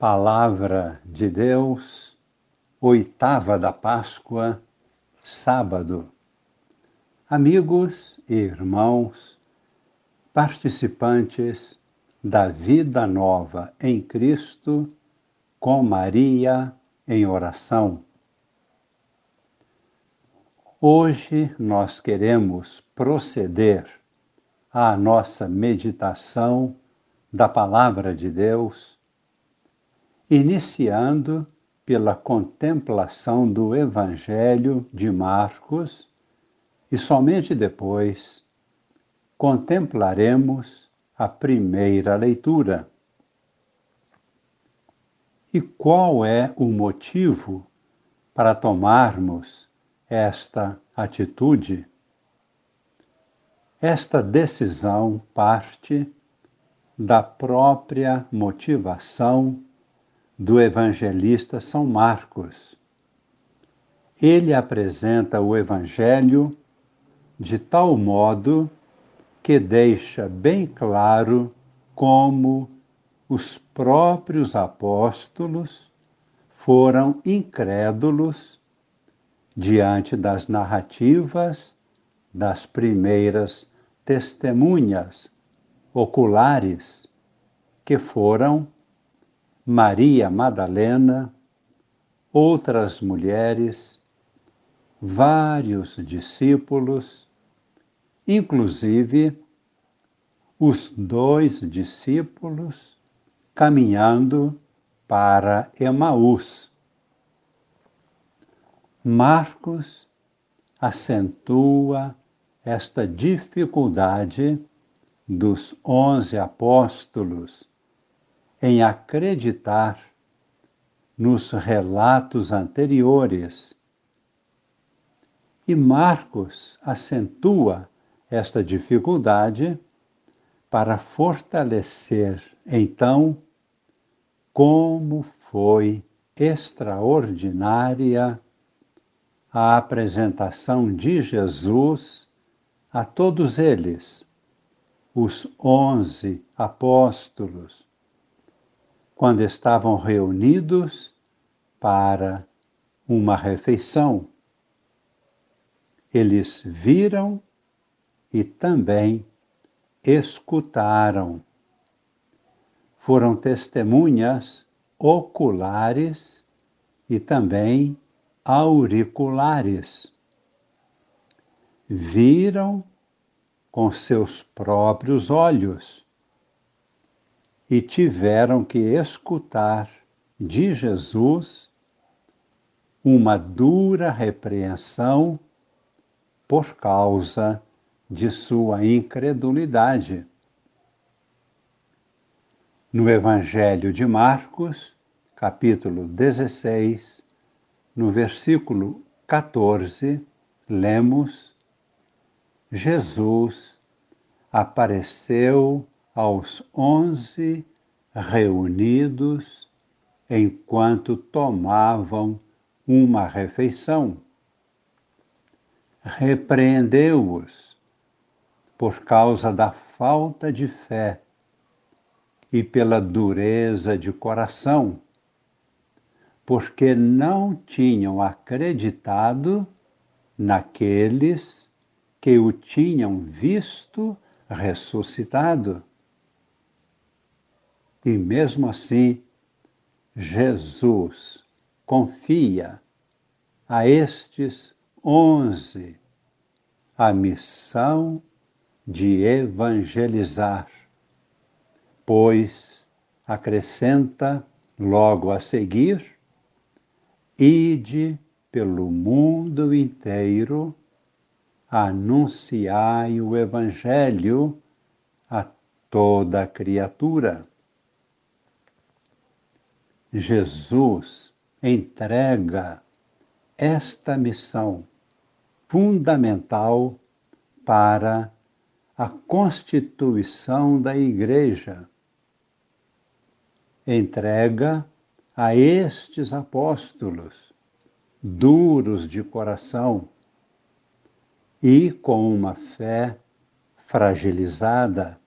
Palavra de Deus, oitava da Páscoa, sábado. Amigos e irmãos, participantes da vida nova em Cristo, com Maria em oração. Hoje nós queremos proceder à nossa meditação da Palavra de Deus iniciando pela contemplação do Evangelho de Marcos e somente depois contemplaremos a primeira leitura. E qual é o motivo para tomarmos esta atitude? Esta decisão parte da própria motivação do evangelista São Marcos. Ele apresenta o evangelho de tal modo que deixa bem claro como os próprios apóstolos foram incrédulos diante das narrativas das primeiras testemunhas oculares que foram Maria Madalena, outras mulheres, vários discípulos, inclusive os dois discípulos caminhando para Emaús. Marcos acentua esta dificuldade dos onze apóstolos em acreditar nos relatos anteriores. E Marcos acentua esta dificuldade para fortalecer, então, como foi extraordinária a apresentação de Jesus a todos eles, os onze apóstolos, quando estavam reunidos para uma refeição. Eles viram e também escutaram. Foram testemunhas oculares e também auriculares. Viram com seus próprios olhos e tiveram que escutar de Jesus uma dura repreensão por causa de sua incredulidade. No Evangelho de Marcos, capítulo 16, no versículo 14, lemos: Jesus apareceu aos onze reunidos enquanto tomavam uma refeição. Repreendeu-os por causa da falta de fé e pela dureza de coração, porque não tinham acreditado naqueles que o tinham visto ressuscitado. E mesmo assim, Jesus confia a estes onze a missão de evangelizar, pois acrescenta logo a seguir: ide pelo mundo inteiro, anunciai o Evangelho a toda criatura. Jesus entrega esta missão fundamental para a constituição da Igreja. Entrega a estes apóstolos, duros de coração e com uma fé fragilizada.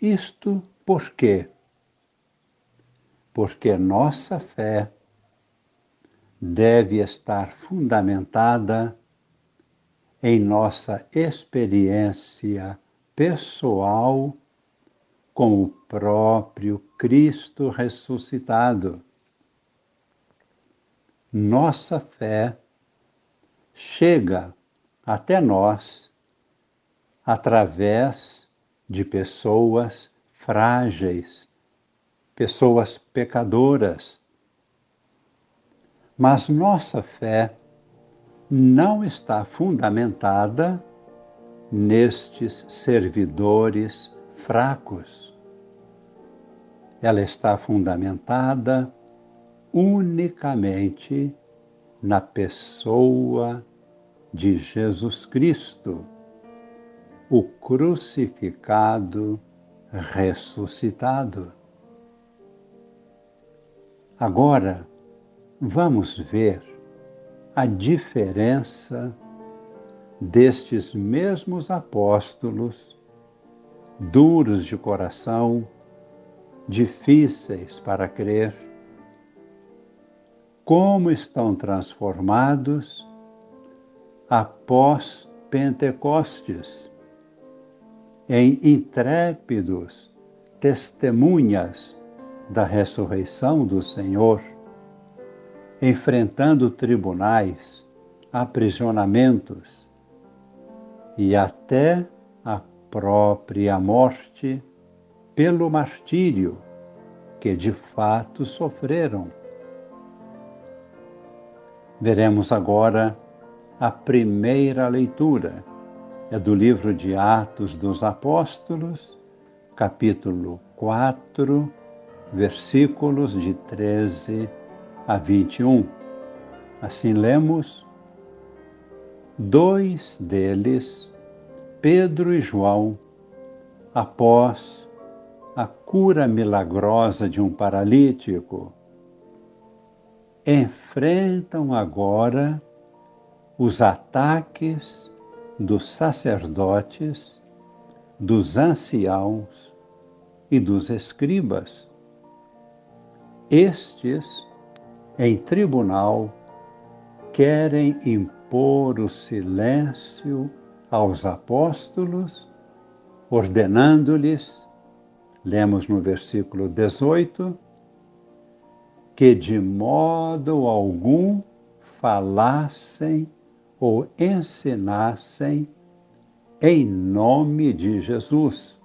Isto porque porque nossa fé deve estar fundamentada em nossa experiência pessoal com o próprio Cristo ressuscitado. Nossa fé chega até nós através de pessoas frágeis, pessoas pecadoras. Mas nossa fé não está fundamentada nestes servidores fracos. Ela está fundamentada unicamente na pessoa de Jesus Cristo, o crucificado ressuscitado. Agora, vamos ver a diferença destes mesmos apóstolos, duros de coração, difíceis para crer, como estão transformados após Pentecostes em intrépidos testemunhas da ressurreição do Senhor, enfrentando tribunais, aprisionamentos e até a própria morte pelo martírio que de fato sofreram. Veremos agora a primeira leitura. É do livro de Atos dos Apóstolos, capítulo 4, versículos de 13 a 21. Assim lemos: Dois deles, Pedro e João, após a cura milagrosa de um paralítico, enfrentam agora os ataques dos sacerdotes, dos anciãos e dos escribas. Estes, em tribunal, querem impor o silêncio aos apóstolos, ordenando-lhes, lemos no versículo 18, que de modo algum falassem ou ensinassem em nome de Jesus.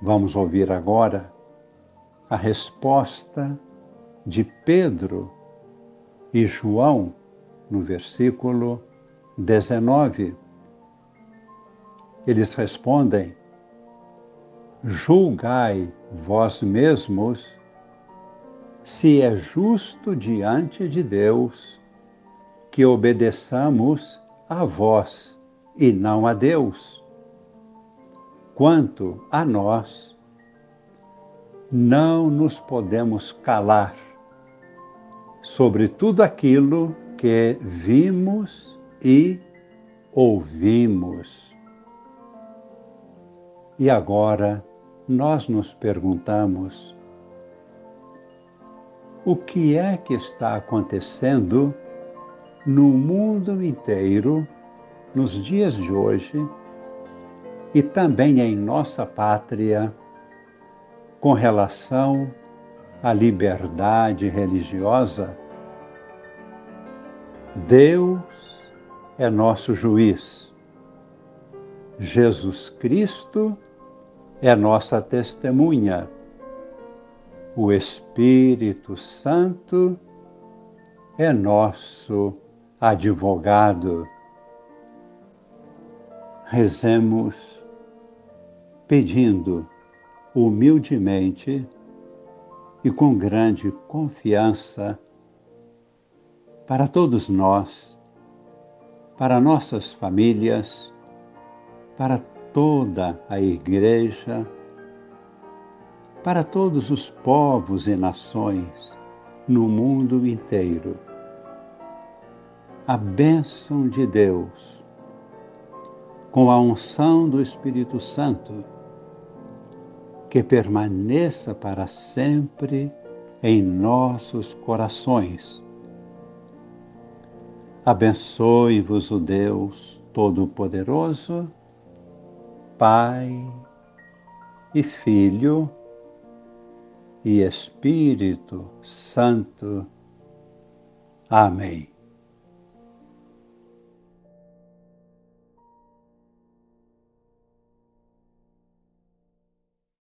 Vamos ouvir agora a resposta de Pedro e João no versículo 19. Eles respondem: Julgai vós mesmos se é justo diante de Deus que obedeçamos a vós e não a Deus. Quanto a nós, não nos podemos calar sobre tudo aquilo que vimos e ouvimos. E agora nós nos perguntamos: o que é que está acontecendo no mundo inteiro, nos dias de hoje, e também em nossa pátria, com relação à liberdade religiosa? Deus é nosso juiz. Jesus Cristo é nossa testemunha o Espírito Santo é nosso advogado. Rezemos pedindo humildemente e com grande confiança para todos nós, para nossas famílias, para toda a Igreja para todos os povos e nações no mundo inteiro. A bênção de Deus, com a unção do Espírito Santo, que permaneça para sempre em nossos corações. Abençoe-vos o Deus Todo-Poderoso, Pai e Filho e Espírito Santo. Amém.